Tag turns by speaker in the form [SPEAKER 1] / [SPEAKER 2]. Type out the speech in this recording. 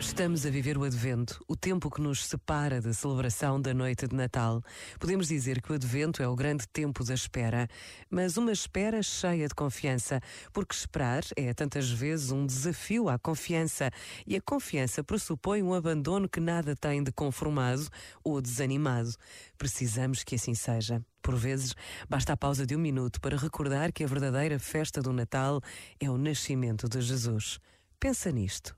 [SPEAKER 1] Estamos a viver o Advento, o tempo que nos separa da celebração da noite de Natal. Podemos dizer que o Advento é o grande tempo da espera, mas uma espera cheia de confiança, porque esperar é tantas vezes um desafio à confiança e a confiança pressupõe um abandono que nada tem de conformado ou desanimado. Precisamos que assim seja. Por vezes, basta a pausa de um minuto para recordar que a verdadeira festa do Natal é o nascimento de Jesus. Pensa nisto